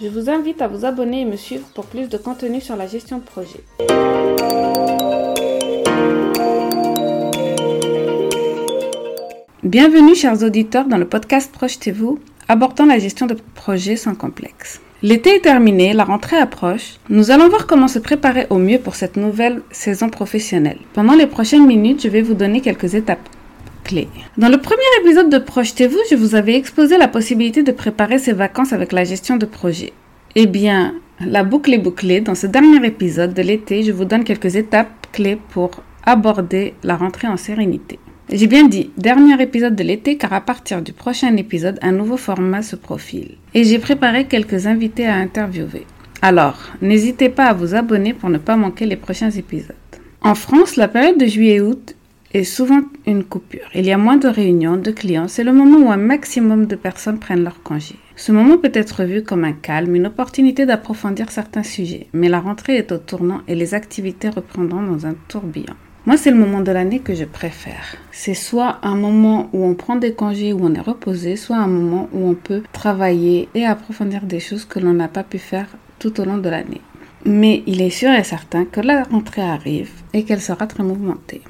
Je vous invite à vous abonner et me suivre pour plus de contenu sur la gestion de projet. Bienvenue chers auditeurs dans le podcast Projetez-vous, abordant la gestion de projet sans complexe. L'été est terminé, la rentrée approche. Nous allons voir comment se préparer au mieux pour cette nouvelle saison professionnelle. Pendant les prochaines minutes, je vais vous donner quelques étapes dans le premier épisode de Projetez-vous, je vous avais exposé la possibilité de préparer ses vacances avec la gestion de projet. Eh bien, la boucle est bouclée. Dans ce dernier épisode de l'été, je vous donne quelques étapes clés pour aborder la rentrée en sérénité. J'ai bien dit dernier épisode de l'été car à partir du prochain épisode, un nouveau format se profile. Et j'ai préparé quelques invités à interviewer. Alors, n'hésitez pas à vous abonner pour ne pas manquer les prochains épisodes. En France, la période de juillet-août est souvent une coupure. Il y a moins de réunions, de clients. C'est le moment où un maximum de personnes prennent leur congé. Ce moment peut être vu comme un calme, une opportunité d'approfondir certains sujets. Mais la rentrée est au tournant et les activités reprendront dans un tourbillon. Moi, c'est le moment de l'année que je préfère. C'est soit un moment où on prend des congés, où on est reposé, soit un moment où on peut travailler et approfondir des choses que l'on n'a pas pu faire tout au long de l'année. Mais il est sûr et certain que la rentrée arrive et qu'elle sera très mouvementée.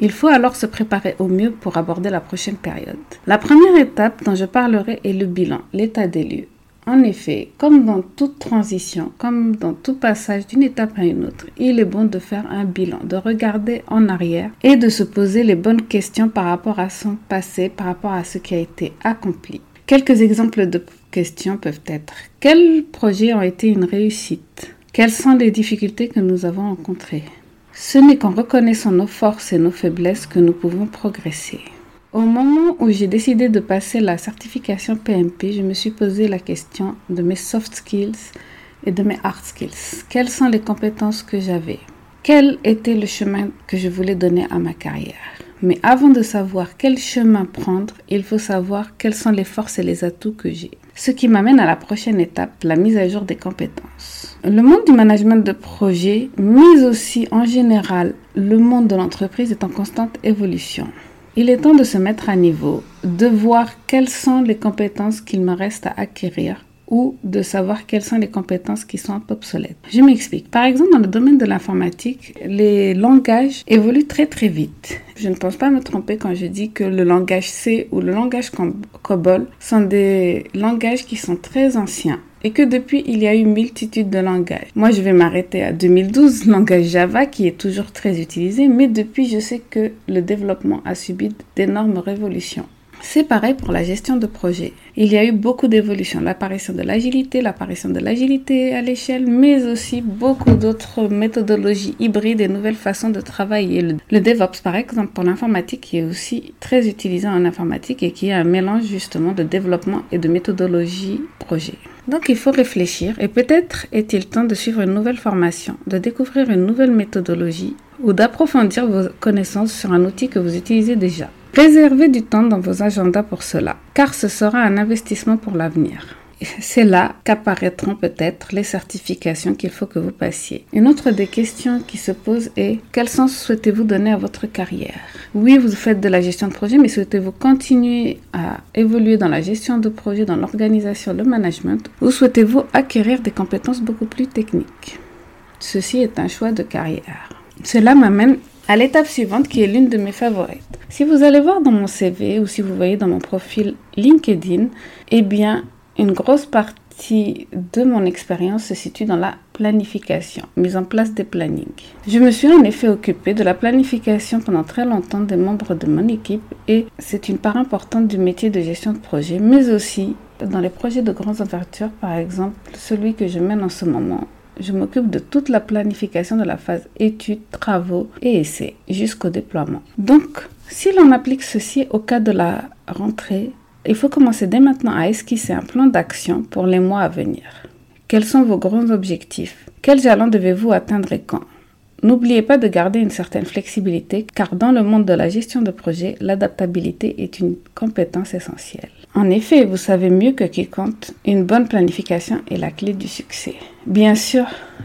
Il faut alors se préparer au mieux pour aborder la prochaine période. La première étape dont je parlerai est le bilan, l'état des lieux. En effet, comme dans toute transition, comme dans tout passage d'une étape à une autre, il est bon de faire un bilan, de regarder en arrière et de se poser les bonnes questions par rapport à son passé, par rapport à ce qui a été accompli. Quelques exemples de questions peuvent être quels projets ont été une réussite? Quelles sont les difficultés que nous avons rencontrées? Ce n'est qu'en reconnaissant nos forces et nos faiblesses que nous pouvons progresser. Au moment où j'ai décidé de passer la certification PMP, je me suis posé la question de mes soft skills et de mes hard skills. Quelles sont les compétences que j'avais? Quel était le chemin que je voulais donner à ma carrière? Mais avant de savoir quel chemin prendre, il faut savoir quelles sont les forces et les atouts que j'ai. Ce qui m'amène à la prochaine étape, la mise à jour des compétences. Le monde du management de projet, mais aussi en général le monde de l'entreprise est en constante évolution. Il est temps de se mettre à niveau, de voir quelles sont les compétences qu'il me reste à acquérir ou de savoir quelles sont les compétences qui sont obsolètes. Je m'explique. Par exemple, dans le domaine de l'informatique, les langages évoluent très très vite. Je ne pense pas me tromper quand je dis que le langage C ou le langage COBOL sont des langages qui sont très anciens et que depuis il y a eu multitude de langages. Moi je vais m'arrêter à 2012, langage Java qui est toujours très utilisé, mais depuis je sais que le développement a subi d'énormes révolutions. C'est pareil pour la gestion de projet. Il y a eu beaucoup d'évolutions, l'apparition de l'agilité, l'apparition de l'agilité à l'échelle, mais aussi beaucoup d'autres méthodologies hybrides et nouvelles façons de travailler. Le, DevOps, par exemple, pour l'informatique, qui est aussi très utilisé en informatique et qui est un mélange justement de développement et de méthodologie projet. Donc il faut réfléchir et peut-être est-il temps de suivre une nouvelle formation, de découvrir une nouvelle méthodologie ou d'approfondir vos connaissances sur un outil que vous utilisez déjà. Réservez du temps dans vos agendas pour cela, car ce sera un investissement pour l'avenir. C'est là qu'apparaîtront peut-être les certifications qu'il faut que vous passiez. Une autre des questions qui se pose est quel sens souhaitez-vous donner à votre carrière? Oui, vous faites de la gestion de projet, mais souhaitez-vous continuer à évoluer dans la gestion de projet, dans l'organisation, le management, ou souhaitez-vous acquérir des compétences beaucoup plus techniques? Ceci est un choix de carrière. Cela m'amène à l'étape suivante qui est l'une de mes favorites. Si vous allez voir dans mon CV ou si vous voyez dans mon profil LinkedIn, eh bien, une grosse partie de mon expérience se situe dans la planification, mise en place des plannings. Je me suis en effet occupée de la planification pendant très longtemps des membres de mon équipe et c'est une part importante du métier de gestion de projet, mais aussi dans les projets de grandes ouvertures, par exemple celui que je mène en ce moment. Je m'occupe de toute la planification de la phase études, travaux et essais jusqu'au déploiement. Donc, si l'on applique ceci au cas de la rentrée, il faut commencer dès maintenant à esquisser un plan d'action pour les mois à venir. Quels sont vos grands objectifs? Quels jalons devez-vous atteindre et quand? N'oubliez pas de garder une certaine flexibilité car dans le monde de la gestion de projet, l'adaptabilité est une compétence essentielle. En effet, vous savez mieux que quiconque, une bonne planification est la clé du succès. Bien sûr,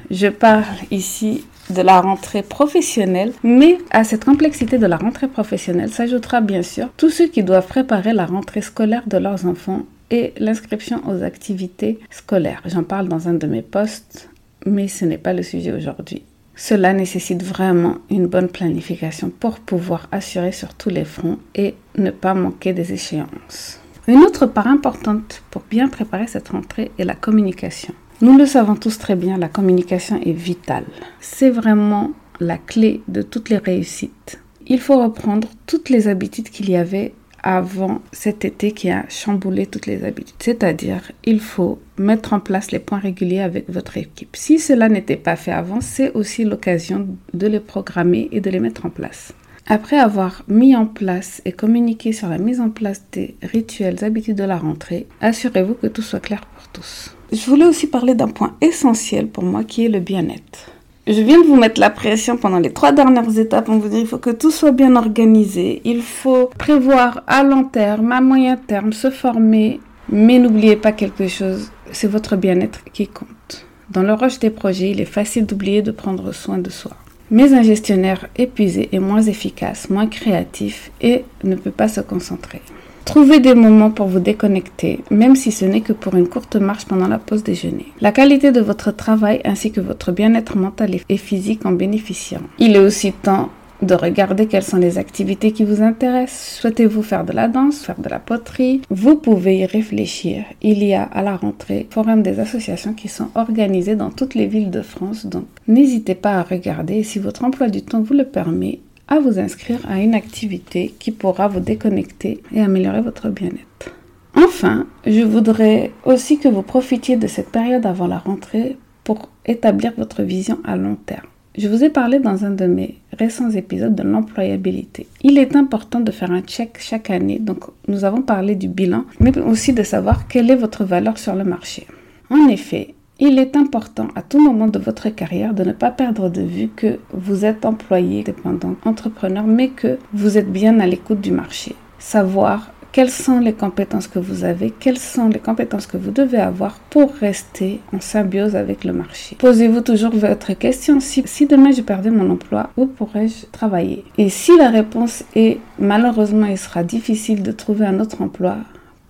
je parle ici de la rentrée professionnelle, mais à cette complexité de la rentrée professionnelle s'ajoutera bien sûr tous ceux qui doivent préparer la rentrée scolaire de leurs enfants et l'inscription aux activités scolaires. J'en parle dans un de mes posts, mais ce n'est pas le sujet aujourd'hui. Cela nécessite vraiment une bonne planification pour pouvoir assurer sur tous les fronts et ne pas manquer des échéances. Une autre part importante pour bien préparer cette rentrée est la communication. Nous le savons tous très bien, la communication est vitale. C'est vraiment la clé de toutes les réussites. Il faut reprendre toutes les habitudes qu'il y avait avant cet été qui a chamboulé toutes les habitudes. C'est-à-dire, il faut mettre en place les points réguliers avec votre équipe. Si cela n'était pas fait avant, c'est aussi l'occasion de les programmer et de les mettre en place. Après avoir mis en place et communiqué sur la mise en place des rituels habitudes de la rentrée, assurez-vous que tout soit clair pour tous. Je voulais aussi parler d'un point essentiel pour moi qui est le bien-être. Je viens de vous mettre la pression pendant les trois dernières étapes. On vous dit il faut que tout soit bien organisé. Il faut prévoir à long terme, à moyen terme, se former. Mais n'oubliez pas quelque chose, c'est votre bien-être qui compte. Dans le rush des projets, il est facile d'oublier de prendre soin de soi. Mais un gestionnaire épuisé est moins efficace, moins créatif et ne peut pas se concentrer. Trouvez des moments pour vous déconnecter, même si ce n'est que pour une courte marche pendant la pause déjeuner. La qualité de votre travail ainsi que votre bien-être mental et physique en bénéficieront. Il est aussi temps de regarder quelles sont les activités qui vous intéressent. Souhaitez-vous faire de la danse, faire de la poterie? Vous pouvez y réfléchir. Il y a à la rentrée forum des associations qui sont organisées dans toutes les villes de France. Donc n'hésitez pas à regarder si votre emploi du temps vous le permet, à vous inscrire à une activité qui pourra vous déconnecter et améliorer votre bien-être. Enfin, je voudrais aussi que vous profitiez de cette période avant la rentrée pour établir votre vision à long terme. Je vous ai parlé dans un de mes récents épisodes de l'employabilité. Il est important de faire un check chaque année, donc nous avons parlé du bilan, mais aussi de savoir quelle est votre valeur sur le marché. En effet, il est important à tout moment de votre carrière de ne pas perdre de vue que vous êtes employé, dépendant, entrepreneur, mais que vous êtes bien à l'écoute du marché. Savoir quelles sont les compétences que vous avez, quelles sont les compétences que vous devez avoir pour rester en symbiose avec le marché. Posez-vous toujours votre question, si, demain je perdais mon emploi, où pourrais-je travailler? Et si la réponse est malheureusement il sera difficile de trouver un autre emploi,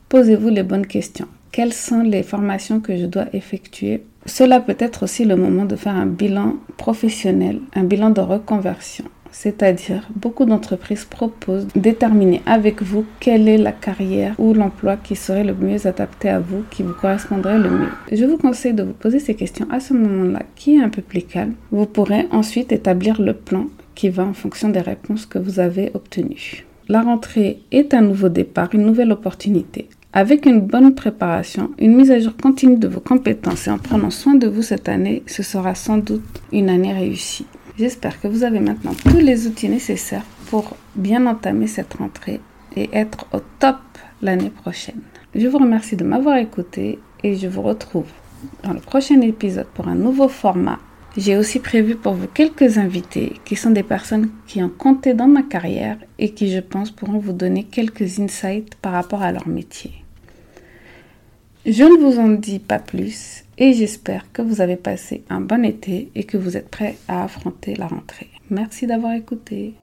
posez-vous les bonnes questions quelles sont les formations que je dois effectuer? Cela peut être aussi le moment de faire un bilan professionnel, un bilan de reconversion. C'est-à-dire, beaucoup d'entreprises proposent déterminer avec vous quelle est la carrière ou l'emploi qui serait le mieux adapté à vous, qui vous correspondrait le mieux. Je vous conseille de vous poser ces questions à ce moment-là, qui est un peu plus calme. Vous pourrez ensuite établir le plan qui va en fonction des réponses que vous avez obtenues. La rentrée est un nouveau départ, une nouvelle opportunité. Avec une bonne préparation, une mise à jour continue de vos compétences et en prenant soin de vous cette année, ce sera sans doute une année réussie. J'espère que vous avez maintenant tous les outils nécessaires pour bien entamer cette rentrée et être au top l'année prochaine. Je vous remercie de m'avoir écouté et je vous retrouve dans le prochain épisode pour un nouveau format. J'ai aussi prévu pour vous quelques invités qui sont des personnes qui ont compté dans ma carrière et qui, je pense, pourront vous donner quelques insights par rapport à leur métier. Je ne vous en dis pas plus et j'espère que vous avez passé un bon été et que vous êtes prêts à affronter la rentrée. Merci d'avoir écouté.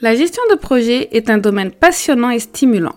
La gestion de projet est un domaine passionnant et stimulant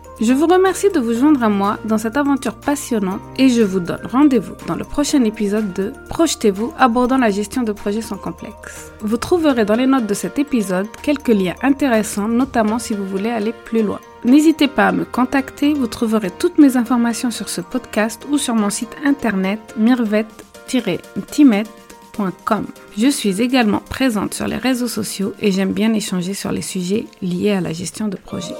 Je vous remercie de vous joindre à moi dans cette aventure passionnante et je vous donne rendez-vous dans le prochain épisode de Projetez-vous abordant la gestion de projets sans complexe. Vous trouverez dans les notes de cet épisode quelques liens intéressants, notamment si vous voulez aller plus loin. N'hésitez pas à me contacter, vous trouverez toutes mes informations sur ce podcast ou sur mon site internet mirvet-timet.com. Je suis également présente sur les réseaux sociaux et j'aime bien échanger sur les sujets liés à la gestion de projet.